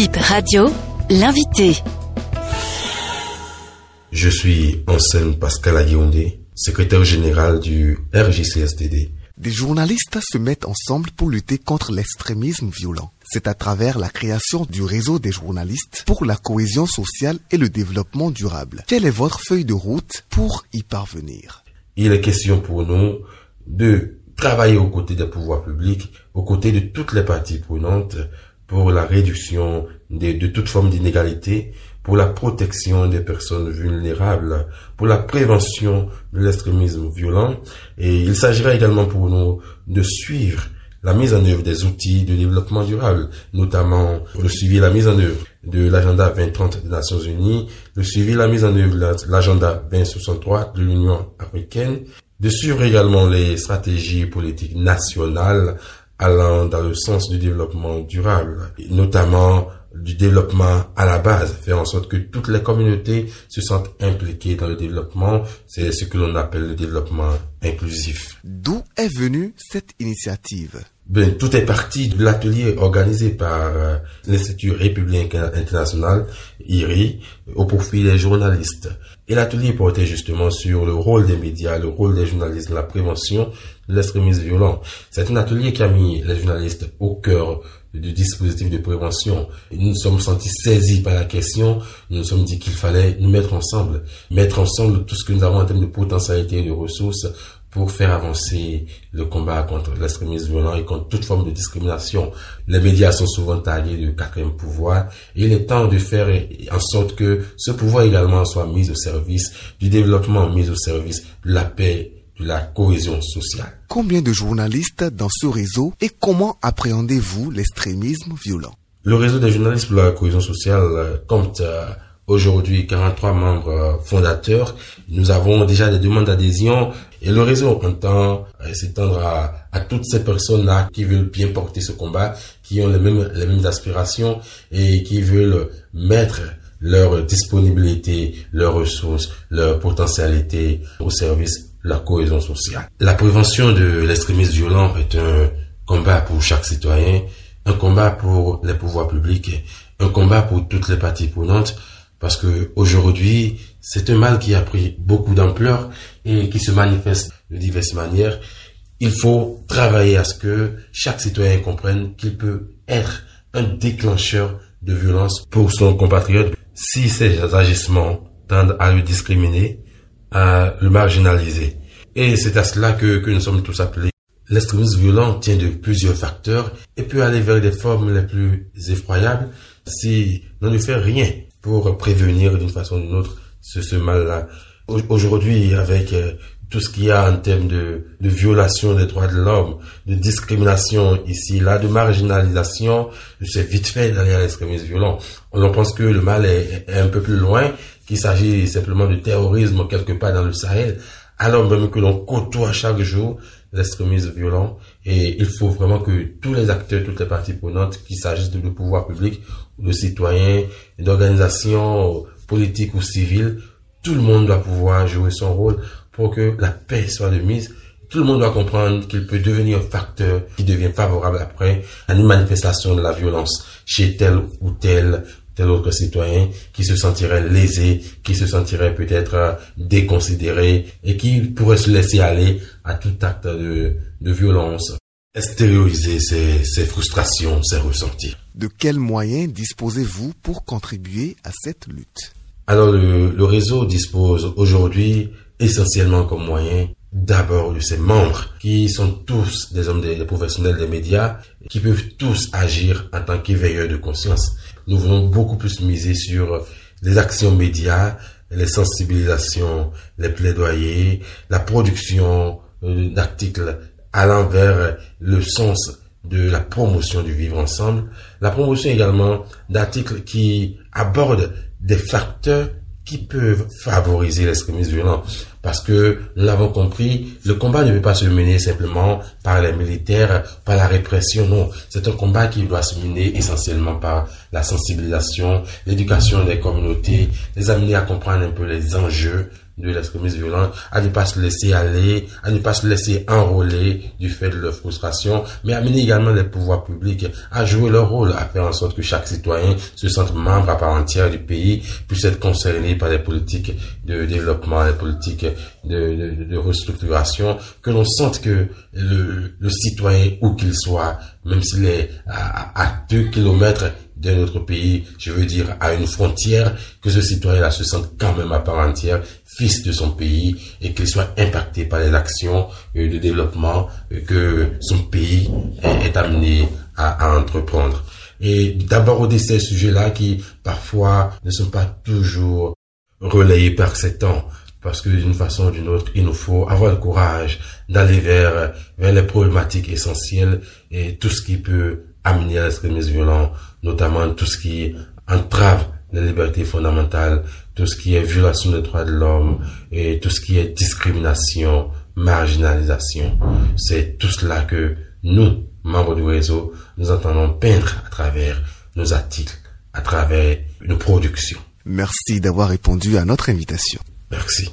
Bip Radio, l'invité. Je suis Anselme Pascal Aguillondé, secrétaire général du RJCSTD. Des journalistes se mettent ensemble pour lutter contre l'extrémisme violent. C'est à travers la création du réseau des journalistes pour la cohésion sociale et le développement durable. Quelle est votre feuille de route pour y parvenir? Il est question pour nous de travailler aux côtés des pouvoirs publics, aux côtés de toutes les parties prenantes pour la réduction de, toute forme d'inégalité, pour la protection des personnes vulnérables, pour la prévention de l'extrémisme violent. Et il s'agira également pour nous de suivre la mise en œuvre des outils de développement durable, notamment le suivi et la mise en œuvre de l'agenda 2030 des Nations Unies, le suivi et la mise en œuvre de l'agenda 2063 de l'Union africaine, de suivre également les stratégies politiques nationales allant dans le sens du développement durable, notamment du développement à la base, faire en sorte que toutes les communautés se sentent impliquées dans le développement. C'est ce que l'on appelle le développement inclusif. D'où est venue cette initiative? Ben, tout est parti de l'atelier organisé par euh, l'Institut républicain international, IRI, au profit des journalistes. Et l'atelier portait justement sur le rôle des médias, le rôle des journalistes la prévention de l'extrémisme violent. C'est un atelier qui a mis les journalistes au cœur du dispositif de prévention. nous nous sommes sentis saisis par la question. Nous nous sommes dit qu'il fallait nous mettre ensemble, mettre ensemble tout ce que nous avons en termes de potentialité et de ressources pour faire avancer le combat contre l'extrémisme violent et contre toute forme de discrimination. Les médias sont souvent tagués de quatrième pouvoir et il est temps de faire en sorte que ce pouvoir également soit mis au service du développement, mis au service de la paix, de la cohésion sociale. Combien de journalistes dans ce réseau et comment appréhendez-vous l'extrémisme violent? Le réseau des journalistes pour la cohésion sociale euh, compte euh, aujourd'hui 43 membres euh, fondateurs. Nous avons déjà des demandes d'adhésion et le réseau entend euh, s'étendre à, toutes ces personnes-là qui veulent bien porter ce combat, qui ont les mêmes, les mêmes aspirations et qui veulent mettre leur disponibilité, leurs ressources, leur potentialité au service de la cohésion sociale. La prévention de l'extrémisme violent est un combat pour chaque citoyen, un combat pour les pouvoirs publics, un combat pour toutes les parties prenantes, parce que aujourd'hui, c'est un mal qui a pris beaucoup d'ampleur et qui se manifeste de diverses manières. Il faut travailler à ce que chaque citoyen comprenne qu'il peut être un déclencheur de violence pour son compatriote si ces agissements tendent à le discriminer, à le marginaliser. Et c'est à cela que, que nous sommes tous appelés. L'extrémisme violent tient de plusieurs facteurs et peut aller vers des formes les plus effroyables si l'on ne fait rien pour prévenir d'une façon ou d'une autre ce, ce mal-là. Aujourd'hui, avec euh, tout ce qu'il y a en termes de, de violation des droits de l'homme, de discrimination ici, là, de marginalisation, c'est vite fait d'aller à l'extrémisme violent. On pense que le mal est, est un peu plus loin, qu'il s'agit simplement de terrorisme quelque part dans le Sahel, alors même que l'on côtoie chaque jour l'extrémisme violent. Et il faut vraiment que tous les acteurs, toutes les parties prenantes, qu'il s'agisse de pouvoir public, de citoyens, d'organisations politiques ou civiles, tout le monde doit pouvoir jouer son rôle pour que la paix soit de mise. Tout le monde doit comprendre qu'il peut devenir un facteur qui devient favorable après à une manifestation de la violence chez tel ou tel tel autre citoyen qui se sentirait lésé, qui se sentirait peut-être déconsidéré et qui pourrait se laisser aller à tout acte de, de violence. Extérioriser ses, ses frustrations, ses ressentis. De quels moyens disposez-vous pour contribuer à cette lutte? Alors le, le réseau dispose aujourd'hui essentiellement comme moyen d'abord de ses membres qui sont tous des hommes des, des professionnels des médias qui peuvent tous agir en tant qu'éveilleurs de conscience. Nous voulons beaucoup plus miser sur les actions médias, les sensibilisations, les plaidoyers, la production euh, d'articles allant vers le sens de la promotion du vivre ensemble, la promotion également d'articles qui abordent des facteurs qui peuvent favoriser l'extrémisme violent. Parce que nous l'avons compris, le combat ne peut pas se mener simplement par les militaires, par la répression, non. C'est un combat qui doit se mener essentiellement par la sensibilisation, l'éducation des communautés, les amener à comprendre un peu les enjeux de l'extrémisme violent, à ne pas se laisser aller, à ne pas se laisser enrôler du fait de leur frustration, mais amener également les pouvoirs publics à jouer leur rôle, à faire en sorte que chaque citoyen se sente membre à part entière du pays, puisse être concerné par les politiques de développement, les politiques de, de, de restructuration, que l'on sente que le, citoyen, où qu'il soit, même s'il est à, à deux kilomètres d'un autre pays, je veux dire à une frontière, que ce citoyen-là se sente quand même à part entière fils de son pays et qu'il soit impacté par les actions euh, de développement euh, que son pays est amené à, entreprendre. Et d'abord au ces sujets-là qui parfois ne sont pas toujours relayés par ces temps parce que d'une façon ou d'une autre, il nous faut avoir le courage d'aller vers, vers les problématiques essentielles et tout ce qui peut amener à l'extrémisme violent, notamment tout ce qui entrave les libertés fondamentales, tout ce qui est violation des droits de l'homme et tout ce qui est discrimination, marginalisation. C'est tout cela que nous, membres du réseau, nous entendons peindre à travers nos articles, à travers nos productions. Merci d'avoir répondu à notre invitation. Merci.